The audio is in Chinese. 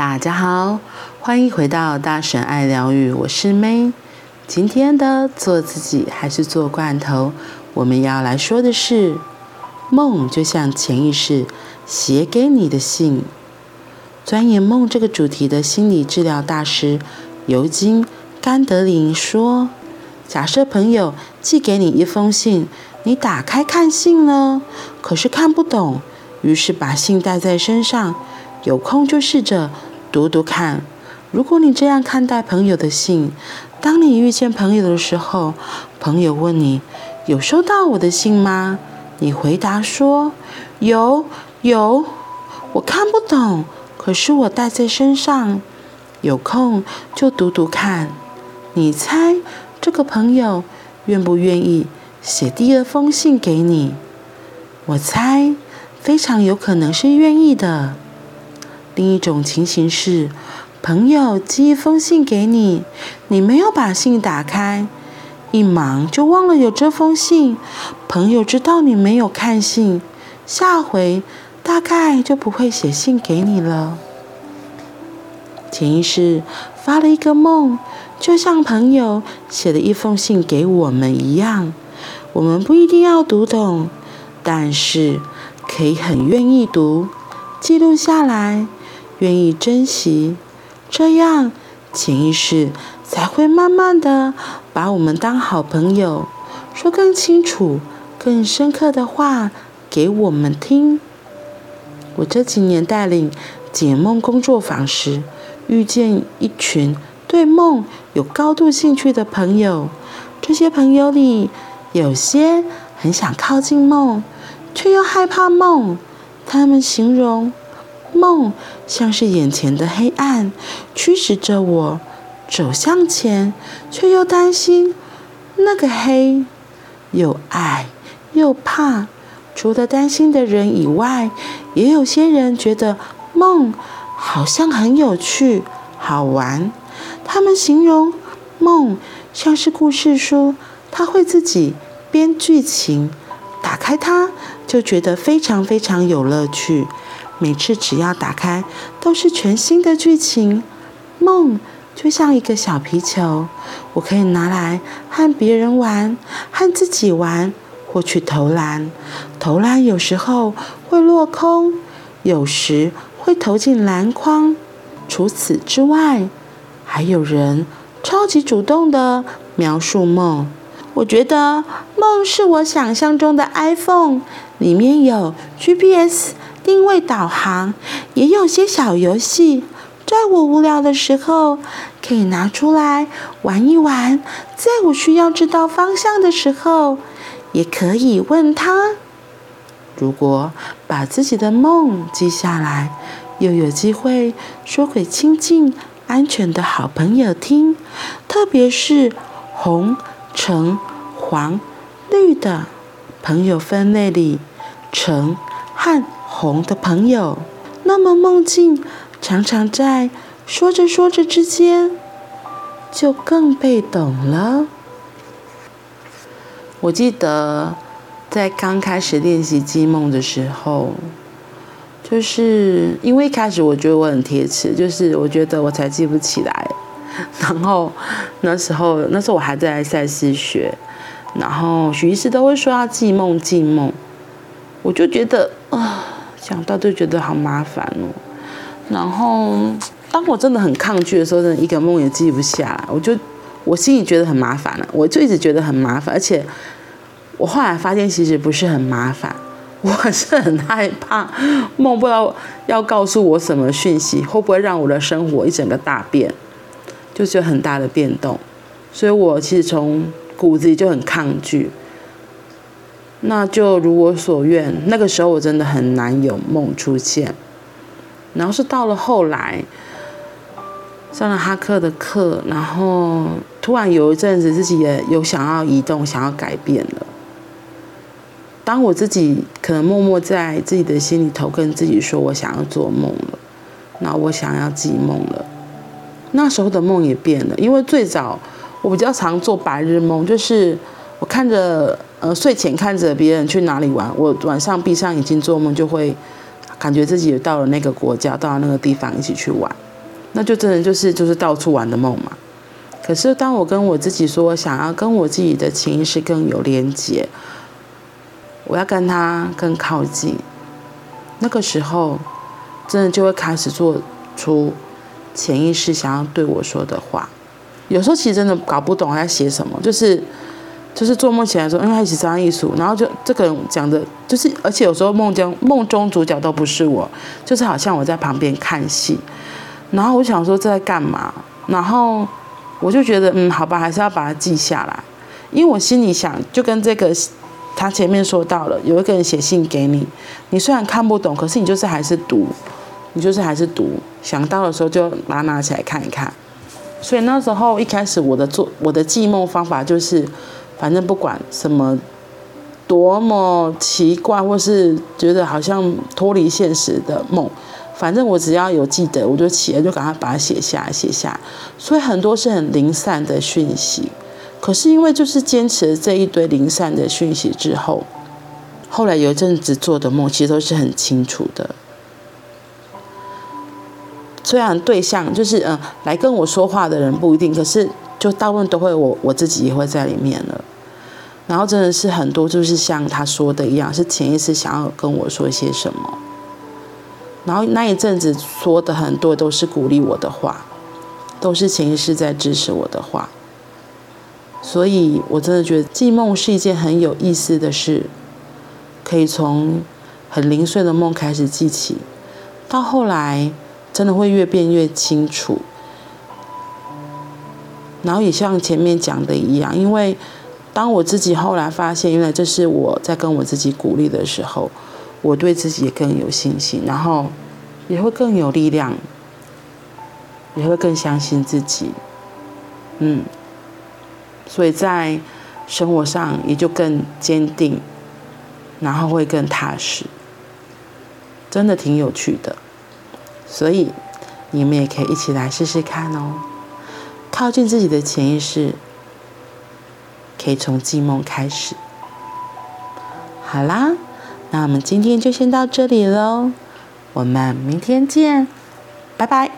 大家好，欢迎回到大神爱疗愈，我是 May。今天的做自己还是做罐头，我们要来说的是，梦就像潜意识写给你的信。钻研梦这个主题的心理治疗大师尤金·甘德林说：“假设朋友寄给你一封信，你打开看信了，可是看不懂，于是把信带在身上，有空就试着。”读读看，如果你这样看待朋友的信，当你遇见朋友的时候，朋友问你有收到我的信吗？你回答说有有，我看不懂，可是我带在身上，有空就读读看。你猜这个朋友愿不愿意写第二封信给你？我猜非常有可能是愿意的。另一种情形是，朋友寄一封信给你，你没有把信打开，一忙就忘了有这封信。朋友知道你没有看信，下回大概就不会写信给你了。潜意识发了一个梦，就像朋友写了一封信给我们一样，我们不一定要读懂，但是可以很愿意读，记录下来。愿意珍惜，这样潜意识才会慢慢的把我们当好朋友，说更清楚、更深刻的话给我们听。我这几年带领解梦工作坊时，遇见一群对梦有高度兴趣的朋友，这些朋友里有些很想靠近梦，却又害怕梦，他们形容。梦像是眼前的黑暗，驱使着我走向前，却又担心那个黑，又爱又怕。除了担心的人以外，也有些人觉得梦好像很有趣、好玩。他们形容梦像是故事书，他会自己编剧情，打开它就觉得非常非常有乐趣。每次只要打开，都是全新的剧情。梦就像一个小皮球，我可以拿来和别人玩，和自己玩，或去投篮。投篮有时候会落空，有时会投进篮筐。除此之外，还有人超级主动地描述梦。我觉得梦是我想象中的 iPhone，里面有 GPS。定位导航，也有些小游戏，在我无聊的时候可以拿出来玩一玩。在我需要知道方向的时候，也可以问他。如果把自己的梦记下来，又有机会说给亲近、安全的好朋友听，特别是红、橙、黄、绿的朋友分类里，橙和。红的朋友，那么梦境常常在说着说着之间，就更被懂了。我记得在刚开始练习记梦的时候，就是因为一开始我觉得我很贴齿，就是我觉得我才记不起来。然后那时候，那时候我还在赛斯学，然后许医师都会说要记梦记梦，我就觉得啊。想到就觉得好麻烦哦，然后当我真的很抗拒的时候，真的一个梦也记不下来，我就我心里觉得很麻烦了，我就一直觉得很麻烦，而且我后来发现其实不是很麻烦，我是很害怕梦不知道要告诉我什么讯息，会不会让我的生活一整个大变，就是有很大的变动，所以我其实从骨子里就很抗拒。那就如我所愿。那个时候我真的很难有梦出现，然后是到了后来上了哈克的课，然后突然有一阵子自己也有想要移动、想要改变了。当我自己可能默默在自己的心里头跟自己说，我想要做梦了，那我想要记梦了。那时候的梦也变了，因为最早我比较常做白日梦，就是我看着。呃，睡前看着别人去哪里玩，我晚上闭上眼睛做梦，就会感觉自己到了那个国家，到了那个地方一起去玩。那就真的就是就是到处玩的梦嘛。可是当我跟我自己说，想要跟我自己的潜意识更有连接，我要跟他更靠近，那个时候，真的就会开始做出潜意识想要对我说的话。有时候其实真的搞不懂他在写什么，就是就是做梦起来的时候，因为他一直这样艺术，然后就这个人讲的，就是而且有时候梦中梦中主角都不是我，就是好像我在旁边看戏，然后我想说这在干嘛，然后我就觉得嗯好吧，还是要把它记下来，因为我心里想就跟这个他前面说到了，有一个人写信给你，你虽然看不懂，可是你就是还是读，你就是还是读，想到的时候就把它拿起来看一看。所以那时候一开始我的做我的记梦方法就是，反正不管什么多么奇怪或是觉得好像脱离现实的梦，反正我只要有记得，我就起来就赶快把它写下写下。所以很多是很零散的讯息，可是因为就是坚持这一堆零散的讯息之后，后来有一阵子做的梦其实都是很清楚的。虽然对象就是嗯来跟我说话的人不一定，可是就大部分都会我我自己也会在里面了。然后真的是很多就是像他说的一样，是潜意识想要跟我说一些什么。然后那一阵子说的很多都是鼓励我的话，都是潜意识在支持我的话。所以我真的觉得记梦是一件很有意思的事，可以从很零碎的梦开始记起，到后来。真的会越变越清楚，然后也像前面讲的一样，因为当我自己后来发现，原来这是我在跟我自己鼓励的时候，我对自己也更有信心，然后也会更有力量，也会更相信自己，嗯，所以在生活上也就更坚定，然后会更踏实，真的挺有趣的。所以，你们也可以一起来试试看哦。靠近自己的潜意识，可以从记梦开始。好啦，那我们今天就先到这里喽。我们明天见，拜拜。